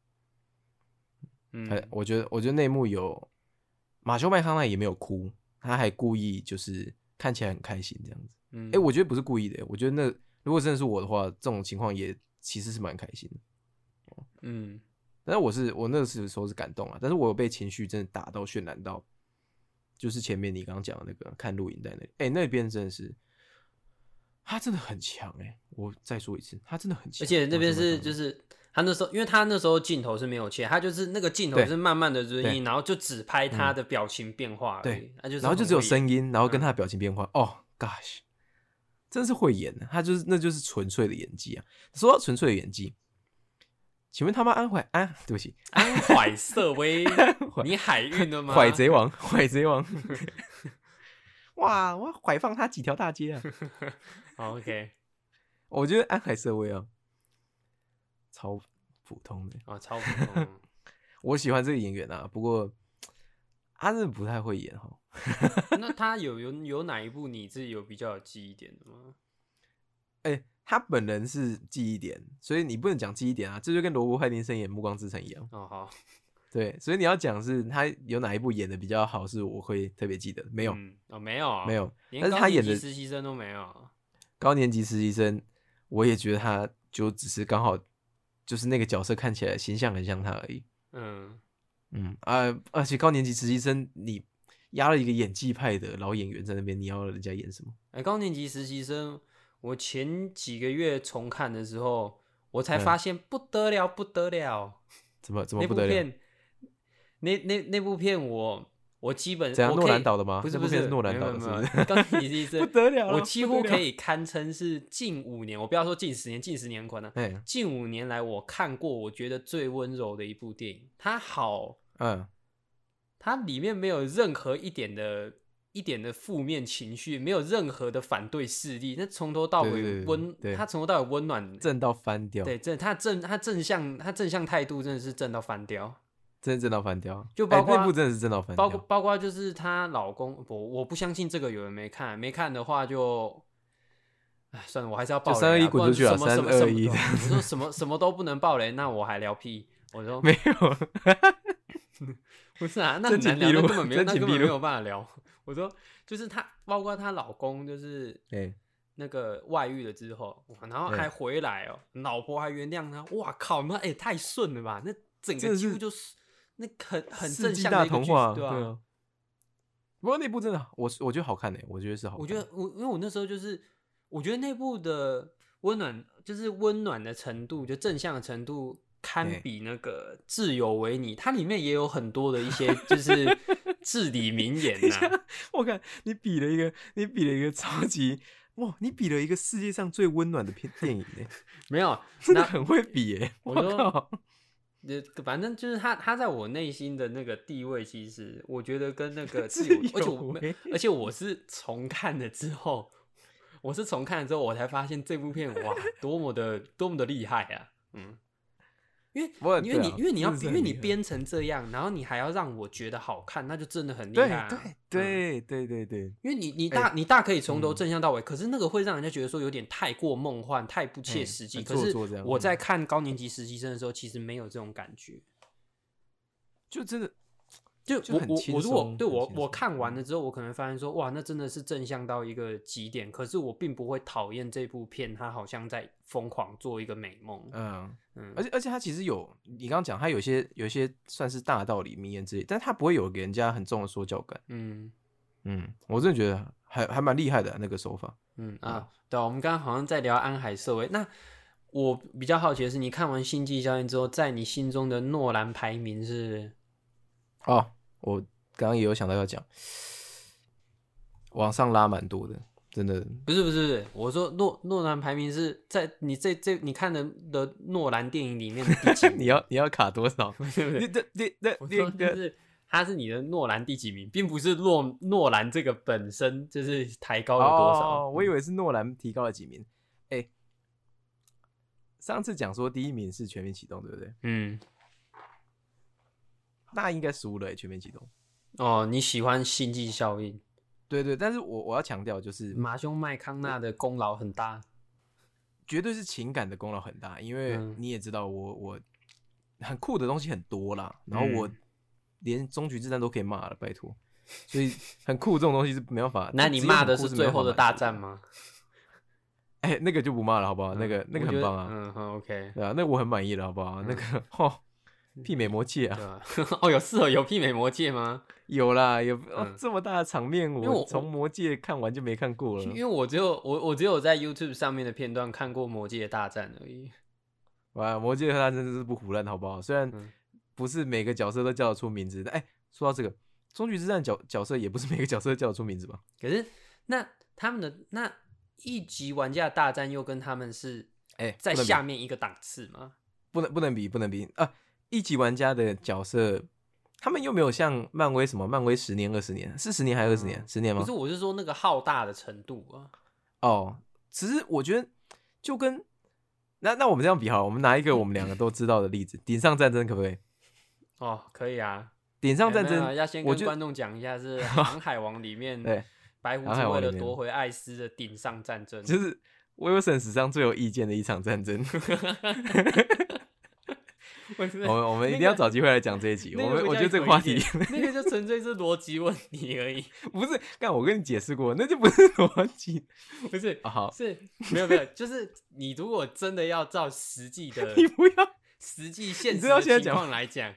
A: 哎、
B: 嗯，
A: 我觉得，我觉得那一幕有马修麦康纳也没有哭，他还故意就是看起来很开心这样子。
B: 嗯，
A: 哎、我觉得不是故意的，我觉得那如果真的是我的话，这种情况也其实是蛮开心的。
B: 嗯，
A: 但是我是我那个时候是感动啊，但是我有被情绪真的打到渲染到，就是前面你刚刚讲的那个看录影带那里，哎、那边真的是他真的很强哎、我再说一次，他真的很强。
B: 而且那边是就是他那时候，因为他那时候镜头是没有切，他就是那个镜头是慢慢的润
A: 对
B: 音，然后就只拍他的表情变化而已
A: 对，
B: 他就是
A: 然后就只有声音，然后跟
B: 嗯
A: 他的表情变化。哦，gosh，真是会演的，他就是那就是纯粹的演技啊。说到纯粹的演技，请问他妈安怀安，对不起，
B: 安怀瑟薇，你海运的吗？
A: 海贼王，海贼王，哇，我要拐放他几条大街啊！
B: 好，OK，
A: 我觉得安海瑟薇啊，超普通的。
B: 啊，超普通。
A: 我喜欢这个演员啊，不过他真的不太会演哈。
B: 那他有有有哪一部你自己有比较有记忆点的吗？
A: 哎、他本人是记忆点，所以你不能讲记忆点啊，这就跟罗伯·派丁森演《暮光之城》一样。
B: 哦，好，
A: 对，所以你要讲是他有哪一部演的比较好，是我会特别记得。没有，
B: 嗯哦，没有啊，
A: 没有，
B: 连
A: 但是他演的
B: 实习生都没有。
A: 高年级实习生，我也觉得他就只是刚好就是那个角色看起来形象很像他而已。
B: 嗯，
A: 嗯啊，而且高年级实习生你压了一个演技派的老演员在那边，你要人家演什么？
B: 哎、高年级实习生，我前几个月重看的时候，我才
A: 嗯。
B: 发现不得了，不得了，
A: 怎么怎么
B: 那
A: 不得了？
B: 那那那部片我我基本
A: 怎样诺兰导的吗？
B: 不是不是
A: 诺兰导是
B: 高年级实习生
A: 不得了了
B: 我几乎可以堪称是近五年，我不要说近十年，近十年可能
A: 哎，
B: 近五年来我看过我觉得最温柔的一部电影，它好，
A: 嗯，
B: 它里面没有任何一点的。一点的负面情绪，没有任何的反对势力，那从头到尾温，
A: 对
B: 它从头到尾温暖，
A: 正到翻掉，
B: 对，正他正他正向他正向态度真的是正到翻掉，
A: 真的正到翻掉。
B: 就包括
A: 哎那部真的是正到翻掉，
B: 包括包括就是她老公，我我不相信这个有人没看，没看的话就，哎，算了，我还是要爆雷啊，
A: 就321
B: 不然
A: 滚出去啊
B: 什么什么什么
A: 321
B: 都，我说什么什么都不能爆雷，那我还聊屁，我说
A: 没有，
B: 不是啊，那 很难聊，根本没有，那根本没有办法聊。我说就是她，包括她老公，就是
A: 哎，
B: 那个外遇了之后，哇然后还回来哦，老婆还原谅他，哇靠，那也、太顺了吧？那整个几乎就是那很很正向的一个
A: 话，
B: 对吧、
A: 啊。不过那部真的，我我觉得好看呢，我觉得是好看。
B: 我觉得我因为我那时候就是，我觉得那部的温暖就是温暖的程度，就正向的程度。堪比那个挚友维尼，它里面也有很多的一些就是至理名言呐、
A: 我看你比了一个，你比了一个超级哇，你比了一个世界上最温暖的片电影呢，
B: 没有，那
A: 真的很会比耶！
B: 我说呃，反正就是他，他在我内心的那个地位，其实我觉得跟那个
A: 自
B: 自由，而且我而且我是重看了之后，我是重看了之后，我才发现这部片哇，多么的多么的厉害啊！嗯，因为因为你、因为你要因为你编成这样，然后你还要让我觉得好看，那就真的很厉害、啊。
A: 对
B: 嗯
A: 对对对对，
B: 因为你你
A: 哎
B: 大、你大可以从头
A: 嗯
B: 正向到尾，可是那个会让人家觉得说有点太过梦幻、太不切
A: 哎
B: 实际。
A: 很
B: 可是
A: 做作这样
B: 我
A: 嗯
B: 在看高年级实习生的时候，其实没有这种感觉。
A: 就真的
B: 就我我我如果对我我看完了之后，我可能发现说，哇，那真的是正向到一个极点。可是我并不会讨厌这部片，它好像在疯狂做一个美梦。
A: 嗯，
B: 嗯，
A: 而且而且它其实有你刚刚讲，它有些有些算是大道理名言之类，但它不会有给人家很重的说教感。
B: 嗯
A: 嗯，我真的觉得还还蛮厉害的、那个手法。
B: 嗯啊，对啊我们刚刚好像在聊安海社会。那我比较好奇的是，你看完《星际效应》之后，在你心中的诺兰排名是？
A: 哦，我刚刚也有想到要讲，往上拉蛮多的，真的。
B: 不是不是不是，我说诺诺兰排名是在你这这你看的的诺兰电影里面的第几名？
A: 你要你要卡多少？
B: 对不对
A: 你这这这
B: 我说
A: 那个
B: 就是他是你的诺兰第几名，并不是诺诺兰这个本身就是抬高了多少。
A: 哦，我以为是诺兰提高了几名。哎、上次讲说第一名是全面启动，对不对？
B: 嗯，
A: 那应该输了、欸，全面启动。
B: 哦，你喜欢星际效应？
A: 对对，但是我我要强调就是，
B: 马兄麦康纳的功劳很大。
A: 绝对是情感的功劳很大，因为
B: 嗯
A: 你也知道我我很酷的东西很多啦，然后我
B: 嗯
A: 连终局之战都可以骂了，拜托，所以很酷这种东西是没办法。
B: 那你骂的是最后的大战吗？
A: 哎、那个就不骂了，好不好？那个
B: 嗯
A: 那个很棒啊，
B: 嗯哼，OK，
A: 对啊，那个我很满意了，好不好？那个 哦，媲美魔戒啊？
B: 哦，有适合有媲美魔戒吗？
A: 有啦，有、哦
B: 嗯
A: 这么大的场面，
B: 我
A: 我从魔戒看完就没看过了
B: 因。为我只有我我只有在 YouTube 上面的片段看过魔戒大战而已。
A: 哇，魔戒他真的是不胡乱，好不好？虽然
B: 嗯
A: 不是每个角色都叫得出名字，但哎、说到这个终局之战角角色，也不是每个角色都叫得出名字吧？
B: 可是那他们的那一级玩家的大战又跟他们是
A: 哎、
B: 在下面一个档次吗？
A: 不能不能比，不能比啊！一级玩家的角色，他们又没有像漫威什么漫威十年二十年，是十年还是二十年？十年吗
B: 不是，？我是说那个浩大的程度啊。
A: 哦，只是我觉得就跟那那我们这样比好了，我们拿一个我们两个都知道的例子，顶上战争可不可以？
B: 哦，可以啊。
A: 顶上战争
B: 要先跟观众讲一下，是 《航海王》里面
A: 对
B: 白胡
A: 航
B: 子为了夺回艾斯的顶上战争。
A: 就是 Wilson 史上最有意见的一场战争。
B: 我
A: 我们我们一定要找机会来讲这一集。我们我觉得这个话题
B: 那个就纯粹是逻辑问题而已，
A: 不是，干我跟你解释过，那就不是逻辑
B: 不是
A: 啊。好，
B: 是没有没有，就是你如果真的要照实际的
A: 你不要
B: 实际现实情况来讲，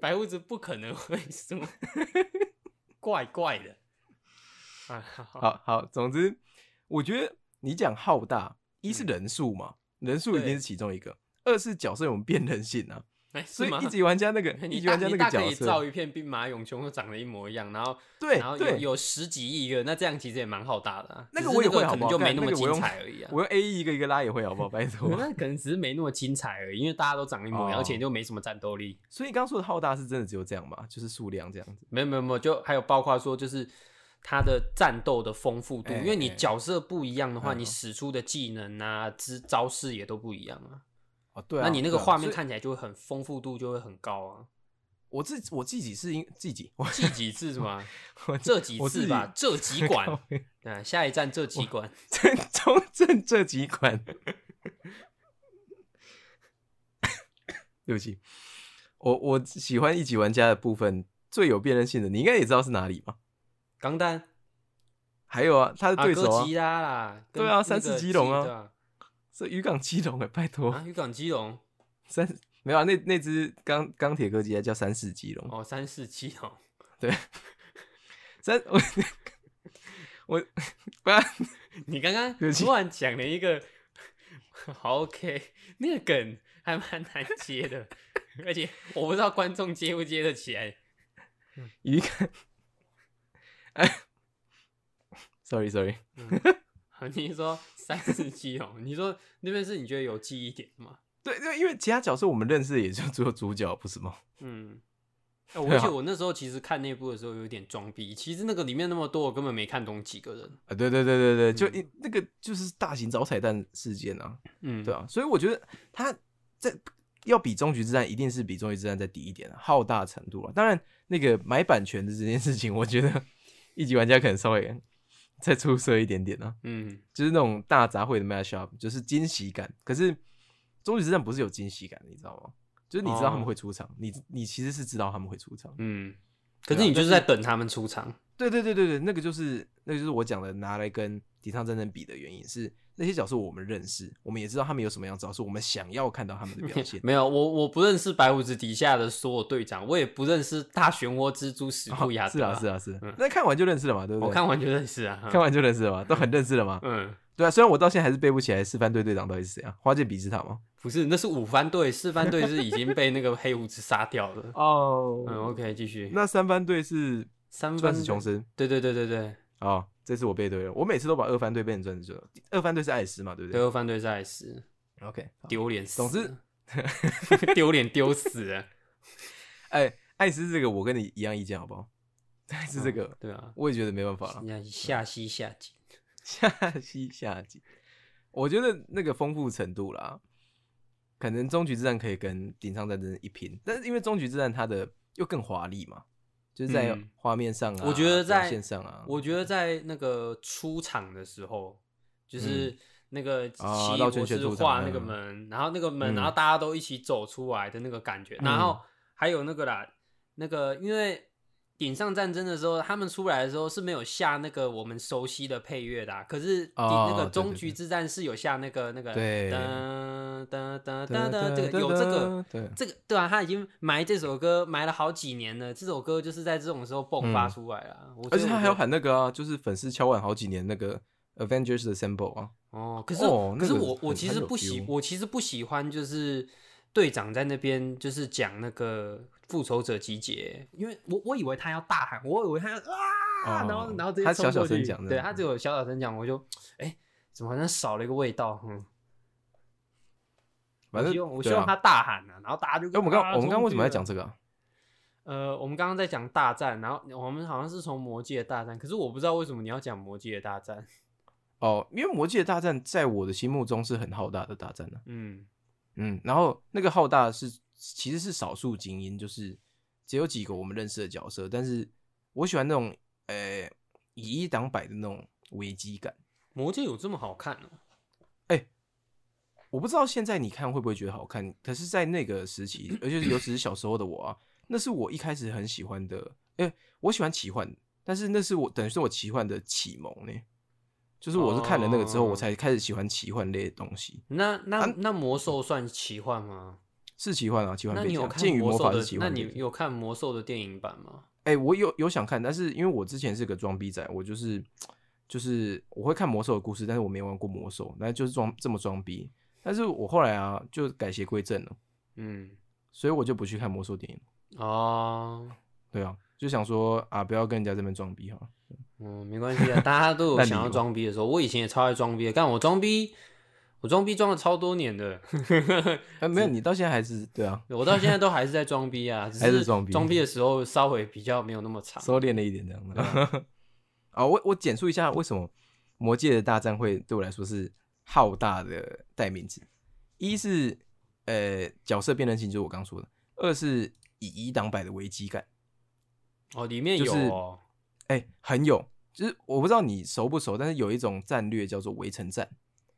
B: 白胡子不可能会输，怪怪的。啊，好好
A: 总之我觉得你讲浩大，一是人数嘛，人数一定是其中一个，二是角色有变人性啊。所以一级玩家那个
B: 你
A: 一级玩家那个
B: 大你大可以
A: 角色，
B: 造一片兵马俑，全部长得一模一样，然后
A: 对
B: 然后有十几亿个，那这样其实也蛮浩大的、啊。
A: 那个我也会好不好
B: 可能就没那么精彩而已啊。
A: 我用 A E 一个一个拉也会好不好？拜托。
B: 那可能只是没那么精彩而已，因为大家都长得一模一样，
A: 哦
B: 而且就没什么战斗力。
A: 所以你刚刚说的浩大是真的只有这样吗？就是数量这样子？
B: 没有没有没有，就还有包括说就是它的战斗的丰富度，
A: 哎
B: 因为你
A: 哎
B: 角色不一样的话，
A: 嗯
B: 你使出的技能啊、招招式也都不一样啊。
A: 哦，对啊。
B: 那你那个画面看起来就会很丰富度就会很高啊。
A: 我自我自己是因自己，我
B: 记几次是吗？
A: 我
B: 这几
A: 我自己
B: 次吧，这几馆。啊，下一站这几馆。
A: 正中正这几款，对不起，我我喜欢一级玩家的部分最有辨认性的，你应该也知道是哪里吧？
B: 钢弹
A: 还有啊，他的
B: 啊，
A: 对手啊，对啊三四基隆啊
B: 啊，
A: 是渔港基隆哎，拜托，
B: 啊，渔港基隆
A: 三没有啊，那那只钢钢铁哥吉拉叫三四基隆，
B: 哦，三四基隆，
A: 对，三我我不然
B: 你刚刚突然讲了一个，好 OK，那个梗还蛮难接的，而且我不知道观众接不接得起来。
A: 渔港，哎，sorry sorry，
B: 好 你说三四基隆，你说那边是你觉得有记忆点的吗？
A: 对对，因为其他角色我们认识的也就只有主角，不是吗？
B: 嗯。而且我那时候其实看那部的时候有点装逼，其实那个里面那么多，我根本没看懂几个人。
A: 啊，对对对对对，就那个就是大型找彩蛋事件啊，
B: 嗯，
A: 对啊，所以我觉得他在要比终局之战，一定是比终局之战再低一点啊，浩大程度啊。当然，那个买版权的这件事情，我觉得 一级玩家可能稍微再出色一点点啊，
B: 嗯，
A: 就是那种大杂烩的 mashup，就是惊喜感。可是终极之战不是有惊喜感的，你知道吗？就是你知道他们
B: 哦
A: 会出场，你你其实是知道他们会出场，
B: 嗯，可是你就是在等他们出场。
A: 对对对对对，那个就是那个就是我讲的拿来跟抵抗战争比的原因是那些角色我们认识，我们也知道他们有什么样子，是我们想要看到他们的表现。
B: 没有，我我不认识白胡子底下的所有队长，我也不认识大漩涡蜘蛛史库亚、
A: 是啊是啊是，那看完就认识了嘛，对不对？
B: 我看完就认识啊，
A: 看完就认识了嘛，都很认识了嘛。嗯，对啊，虽然我到现在还是背不起来四番队队长到底是谁啊？花剑比斯塔吗？
B: 不是，那是五番队，四番队是已经被那个黑胡子杀掉了。哦，嗯，OK，继续。
A: 那三番队是？
B: 三
A: 钻石琼斯，
B: 对对对对对，
A: 哦，这次我背对了，我每次都把二番队变成钻石球，二番队是艾斯嘛，对不对？
B: 对，二番队是艾斯
A: ，OK，
B: 丢脸死，
A: 总之
B: 丢脸丢死了。
A: 哎，艾斯这个我跟你一样意见，好不好？艾斯这个，
B: 对啊，
A: 我也觉得没办法了。
B: 下西下级，
A: 下西下级，我觉得那个丰富程度啦，可能终局之战可以跟顶上战争一拼，但是因为终局之战它的又更华丽嘛。就是在画面上啊，
B: 我觉得在
A: 线上啊，
B: 我觉得在那个出场的时候，就是那个奇异博士画那个门，然后那个门，然后大家都一起走出来的那个感觉，然后还有那个啦，那个因为。顶上战争的时候，他们出来的时候是没有下那个我们熟悉的配乐的，可是那个终局之战是有下那个那个噔噔噔噔噔，这个有这个这个对啊，他已经埋这首歌埋了好几年了，这首歌就是在这种时候迸发出来了，
A: 而且他还有喊那个啊，就是粉丝敲碗好几年那个 Avengers 的 Symbol 啊。
B: 哦，可是可是我我其实不喜我其实不喜欢就是队长在那边就是讲那个。复仇者集结，因为我我以为他要大喊，我以为他要啊，然后然后直接
A: 小小声讲，
B: 对他只有小小声讲，我就哎，怎么好像少了一个味道？嗯，
A: 反正
B: 我希望他大喊啊，然后大家就
A: 哎，我们刚我们刚为什么要讲这个？
B: 呃，我们刚刚在讲大战，然后我们好像是从魔界的大战，可是我不知道为什么你要讲魔界的大战。
A: 哦，因为魔界的大战在我的心目中是很浩大的大战呢。嗯嗯，然后那个浩大是。其实是少数精英，就是只有几个我们认识的角色。但是我喜欢那种呃以一挡百的那种危机感。
B: 魔戒有这么好看哦？
A: 哎，我不知道现在你看会不会觉得好看。可是，在那个时期，而且尤其是小时候的我啊，那是我一开始很喜欢的。哎，我喜欢奇幻，但是那是我等于是我奇幻的启蒙呢。就是我是看了那个之后，我才开始喜欢奇幻类的东西。
B: 那那那魔兽算奇幻吗？
A: 是奇幻啊，奇幻。
B: 那你有看魔兽的？那你有看魔兽的电影版吗？
A: 哎，我有有想看，但是因为我之前是个装逼仔，我就是就是我会看魔兽的故事，但是我没玩过魔兽，那就是装这么装逼。但是我后来啊，就改邪归正了，嗯，所以我就不去看魔兽电影哦。对啊，就想说啊，不要跟人家这边装逼哈。
B: 嗯，没关系啊，大家都 有想要装逼的时候。我以前也超爱装逼，但我装逼。我装逼装了超多年的，
A: 啊，没有，你到现在还是对啊，
B: 我到现在都还是在装逼啊，
A: 还是装逼，
B: 装逼的时候稍微比较没有那么长，
A: 收敛了一点这样的。啊，我我简述一下为什么魔界的大战会对我来说是浩大的代名词。一是呃角色辩论性，就是我刚说的；二是以一挡百的危机感。
B: 哦，里面有，
A: 哎，很有，就是我不知道你熟不熟，但是有一种战略叫做围城战。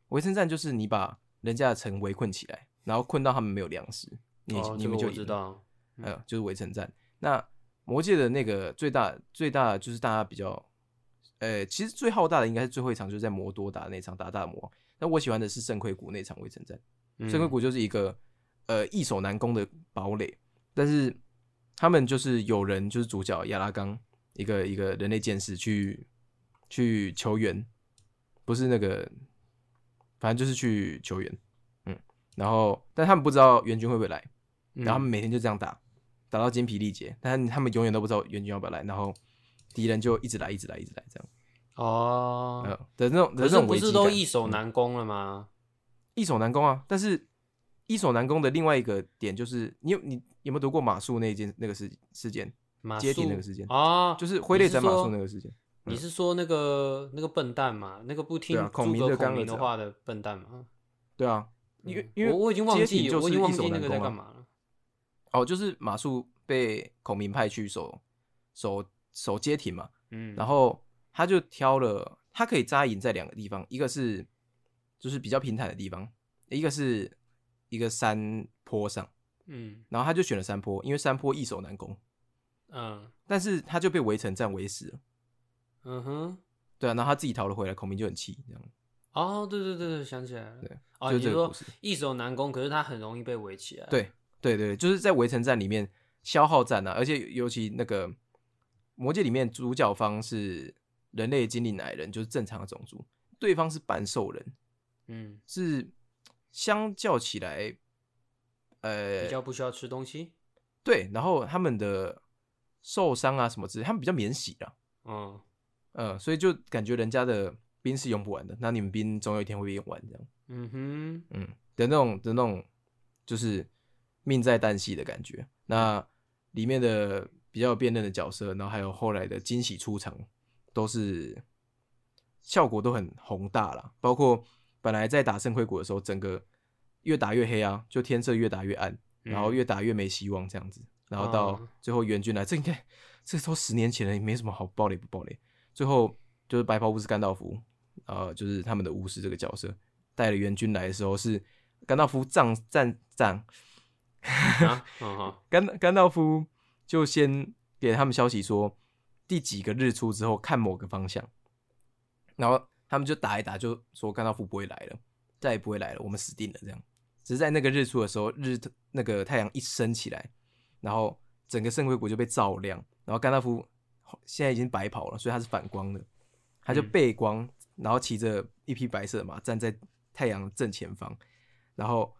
A: 围城战就是你把人家的城围困起来，然后困到他们没有粮食，你你们就
B: 知道，
A: 呃，就是围城战。那魔界的那个最大最大就是大家比较，呃，其实最浩大的应该是最后一场，就是在魔多打那场打大魔。那我喜欢的是圣盔谷那场围城战，圣盔谷就是一个呃易守难攻的堡垒，但是他们就是有人就是主角亚拉冈一个一个人类剑士去去求援，不是那个。反正就是去求援，嗯，然后但他们不知道援军会不会来，然后他们每天就这样打，打到精疲力竭，但是他们永远都不知道援军要不要来，然后敌人就一直来，一直来，一直来这样。哦，的那种的那种
B: 不是都易守难攻了吗？
A: 易守难攻啊！但是易守难攻的另外一个点就是，你有你有没有读过马术那件那个事事件？接体那个事件啊，就是挥泪斩马术那个事件。
B: 你是说那个那个笨蛋嘛？那个不听诸葛孔明的话的笨蛋吗？
A: 对啊，因为因为
B: 我我已经忘记，我已经忘记那个在干嘛了。哦，
A: 就是马谡被孔明派去守守守街亭嘛，嗯，然后他就挑了，他可以扎营在两个地方，一个是就是比较平坦的地方，一个是一个山坡上，嗯，然后他就选了山坡，因为山坡易守难攻。
B: 嗯
A: 但是他就被围城战围死了。
B: 嗯哼，
A: 对啊，然后他自己逃了回来，孔明就很气，这样。
B: 哦，对对对对，想起来了，
A: 对，
B: 哦，
A: 就是
B: 你说
A: 这个故事。
B: 易守难攻，可是他很容易被围起来，，
A: 对对对，就是在围城战里面消耗战啊，而且尤其那个魔界里面主角方是人类精灵矮人，就是正常的种族，对方是半兽人，
B: 嗯，
A: 是相较起来，呃
B: 比
A: 呃，
B: 较不需要吃东西，
A: 对，然后他们的受伤啊什么之类，他们比较免洗啦，
B: 嗯
A: 嗯，所以就感觉人家的兵是用不完的，那你们兵总有一天会被用完，这样，
B: 嗯哼，
A: 嗯的那种的那种，就是命在旦夕的感觉。那里面的比较有辨认的角色，然后还有后来的惊喜出场，都是效果都很宏大啦。包括本来在打圣盔谷的时候，整个越打越黑啊，就天色越打越暗，然后越打越没希望这样子。然后到
B: 哦
A: 最后援军来，这应该这都十年前了，也没什么好暴雷不暴雷。最后就是白袍巫师甘道夫，呃，就是他们的巫师这个角色带了援军来的时候，是甘道夫战战战，甘甘道夫就先给他们消息说，第几个日出之后看某个方向，然后他们就打一打，就说甘道夫不会来了，再也不会来了，我们死定了这样。只是在那个日出的时候，日那个太阳一升起来，然后整个圣盔谷就被照亮，然后甘道夫现在已经白跑了，所以它是反光的，他就
B: 嗯。
A: 背光，然后骑着一匹白色的马站在太阳正前方，然后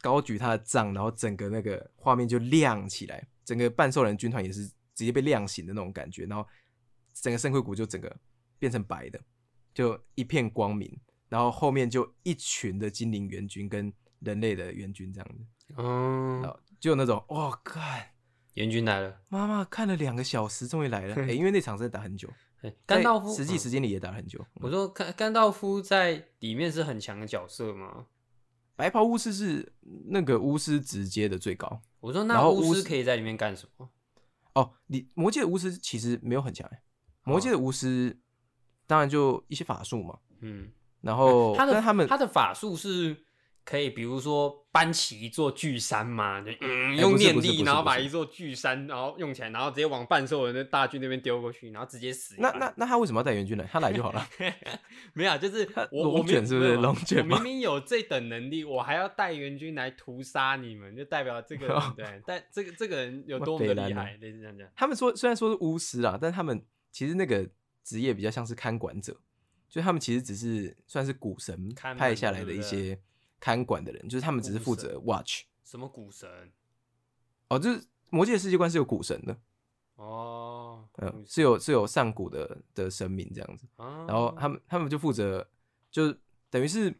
A: 高举他的杖，然后整个那个画面就亮起来，整个半兽人军团也是直接被亮醒的那种感觉，然后整个圣盔谷就整个变成白的，就一片光明，然后后面就一群的精灵援军跟人类的援军这样子，
B: 嗯
A: 然，后就那种哇，看
B: 援军来了，
A: 妈妈看了两个小时，终于来了，哎、因为那场真的打很久，
B: 哎甘道夫
A: 在实际
B: 嗯
A: 时间里也打了很久。
B: 我说甘甘道夫在里面是很强的角色吗？
A: 白袍巫师是那个巫师直接的最高
B: 我说那巫
A: 师
B: 师可以在里面干什么？
A: 哦。你魔界的巫师其实没有很强、欸，魔界的巫师当然就一些法术嘛，
B: 嗯，
A: 然后
B: 他的
A: 他们
B: 他的法术是可以，比如说搬起一座巨山嘛，就用念力，然后把一座巨山然后用起来，然后直接往半兽人的大军那边丢过去，然后直接死。
A: 那那那他为什么要带援军来？他来就好了。
B: 没有啊，就是我
A: 龙
B: 我明
A: 卷是不是龙卷吗
B: 我明明有这等能力，我还要带援军来屠杀你们，就代表这个人 对，但这个这个人有多么的厉害，类似这样讲。
A: 他们说虽然说是巫师啊，但他们其实那个职业比较像是看管者，就他们其实只是算是古神派下来的一些看管的人，就是他们只是负责 watch。
B: 什么股神？
A: 哦，就是魔界的世界观是有古神的，
B: 哦，
A: 嗯、是有是有上古的的神明这样子。
B: 啊
A: 然后他们他们就负责，就等于是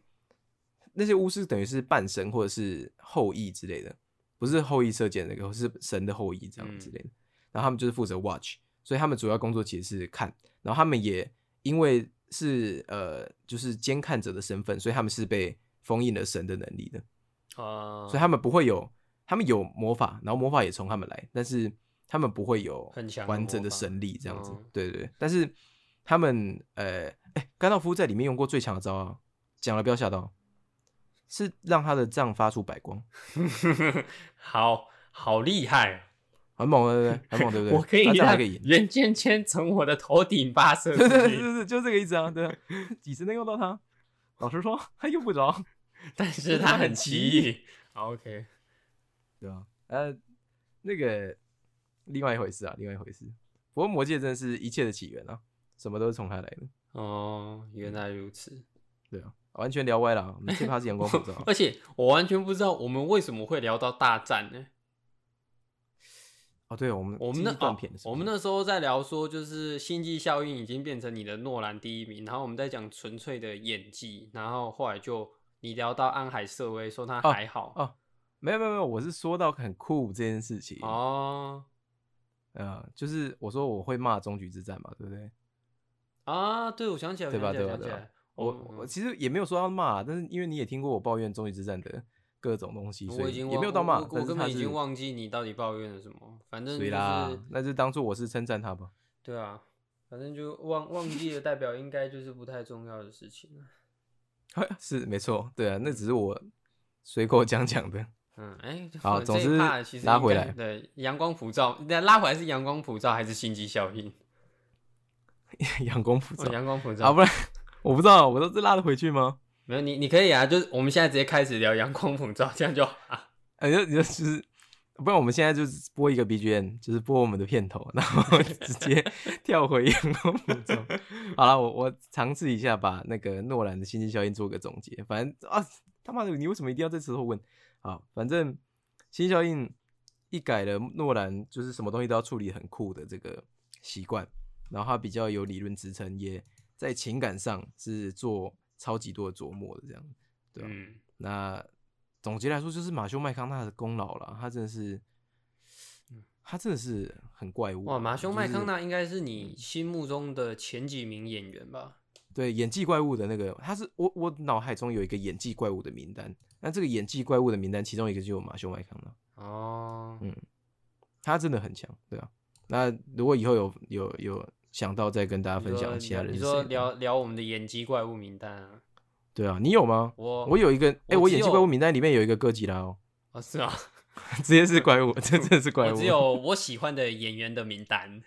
A: 那些巫师等于是半神或者是后裔之类的，不是后裔射箭那个，是神的后裔这样之类的。然后他们就是负责 watch，所以他们主要工作其实是看。然后他们也因为是呃就是监看者的身份，所以他们是被封印了神的能力的，
B: 啊，
A: 所以他们不会有，他们有魔法，然后魔法也从他们来，但是他们不会有
B: 很强
A: 完整的神力这样子。
B: 嗯
A: 对对对，但是他们呃，哎、甘道夫在里面用过最强的招啊，讲了不要吓到，是让他的杖发出白光，
B: 好好厉害，
A: 很猛对不对？很猛对不对？
B: 我可以让
A: 他这样还可以赢。
B: 圆圈圈从我的头顶发射
A: 对对，对就这个意思啊，对啊，几时能用到它？老实说，还用不着，
B: 但是他很奇异。好 OK，
A: 对吧、呃，那个另外一回事啊，另外一回事。不过魔界真的是一切的起源啊，什么都是从他来的，
B: 哦，原来如此。
A: 对啊，完全聊歪了啊。我们这趴是阳光普照，
B: 而且我完全不知道我们为什么会聊到大战呢？
A: 哦，对，我们
B: 我们那哦
A: 断片的时候，
B: 我们那时候在聊说，就是星际效应已经变成你的诺兰第一名，然后我们在讲纯粹的演技，然后后来就你聊到安海瑟薇，说他
A: 哦
B: 还好
A: 哦没有没有没有，我是说到很酷这件事情，
B: 哦
A: 呃，就是我说我会骂终局之战嘛，对不对？
B: 啊，对，我想起来，
A: 对吧对吧对我
B: 嗯
A: 我其实也没有说要骂，但是因为你也听过我抱怨终局之战的各种东西，所以也没有到骂，
B: 我根本已经忘记你到底抱怨了什么，反正就
A: 对啦
B: 是，
A: 那就当做我是称赞他吧。
B: 对啊，反正就忘忘记了，代表应该就是不太重要的事情了。
A: 是没错，对啊，那只是我随口讲讲的，
B: 嗯，哎、
A: 好总之拉回来
B: 对，阳光普照，那拉回来是阳光普照还是心机效应？
A: 阳光普照
B: 哦，阳光普照
A: 啊，
B: 照，
A: 不然我不知道，我都是拉得回去吗？
B: 没有你，你可以啊，就是我们现在直接开始聊阳光普照，这样就好啊。
A: 哎、就你就就是，不然我们现在就是播一个 BGM，就是播我们的片头，然后直接跳回阳光普照。好了，我我尝试一下把那个诺兰的星际效应做个总结。反正啊，他妈的，你为什么一定要在时候问？好，反正星际效应一改了诺兰就是什么东西都要处理很酷的这个习惯，然后他比较有理论支撑，也在情感上是做超级多的琢磨的这样。对啊
B: 嗯，
A: 那总结来说，就是马修麦康纳的功劳了，他真的是，他真的是很怪物啊。
B: 哇，马修麦康纳应该是你心目中的前几名演员吧？
A: 对演技怪物的那个，他是我我脑海中有一个演技怪物的名单，那这个演技怪物的名单，其中一个就有马修麦康纳，
B: 哦，
A: 嗯他真的很强，对啊。那如果以后有有有想到再跟大家分享其他人
B: 你说聊聊我们的演技怪物名单啊？
A: 对啊，你有吗？
B: 我
A: 我有一个，哎、我
B: 我
A: 演技怪物名单里面有一个哥吉拉哦，
B: 哦是啊，
A: 直接是怪物，这 真的是怪物。
B: 只有我喜欢的演员的名单。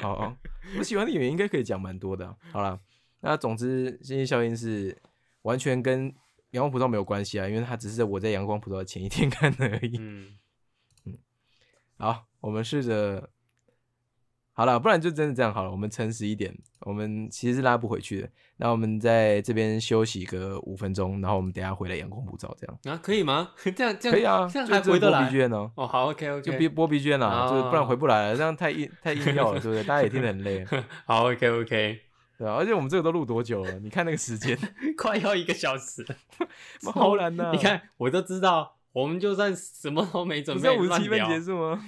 A: 好、哦，我喜欢的演员应该可以讲蛮多的啊、好了，那总之，星际效应是完全跟阳光普照没有关系啊，因为它只是我在阳光普照的前一天看的而已。
B: 嗯，
A: 好，我们试着，好了，不然就真的这样好了，我们诚实一点，我们其实是拉不回去的。那我们在这边休息个五分钟，然后我们等下回来阳光普照，这样
B: 啊，可以吗？这样这样
A: 可以啊，
B: 这样还回得来
A: G N 哦。
B: 哦，好，OK
A: 就
B: OK，
A: 播播 B N 啦，就是不然
B: 哦
A: 回不来了，这样太硬太硬要了，对不对？大家也听得很累，
B: 好，OK OK，
A: 对啊，而且我们这个都录多久了？你看那个时间，
B: 快要一个小时了，
A: 好难呐！
B: 你看，我都知道，我们就算什么都没准备，
A: 五十七分结束吗？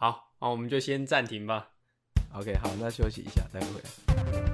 B: 好，那，我们就先暂停吧。
A: OK，好，那休息一下，待会。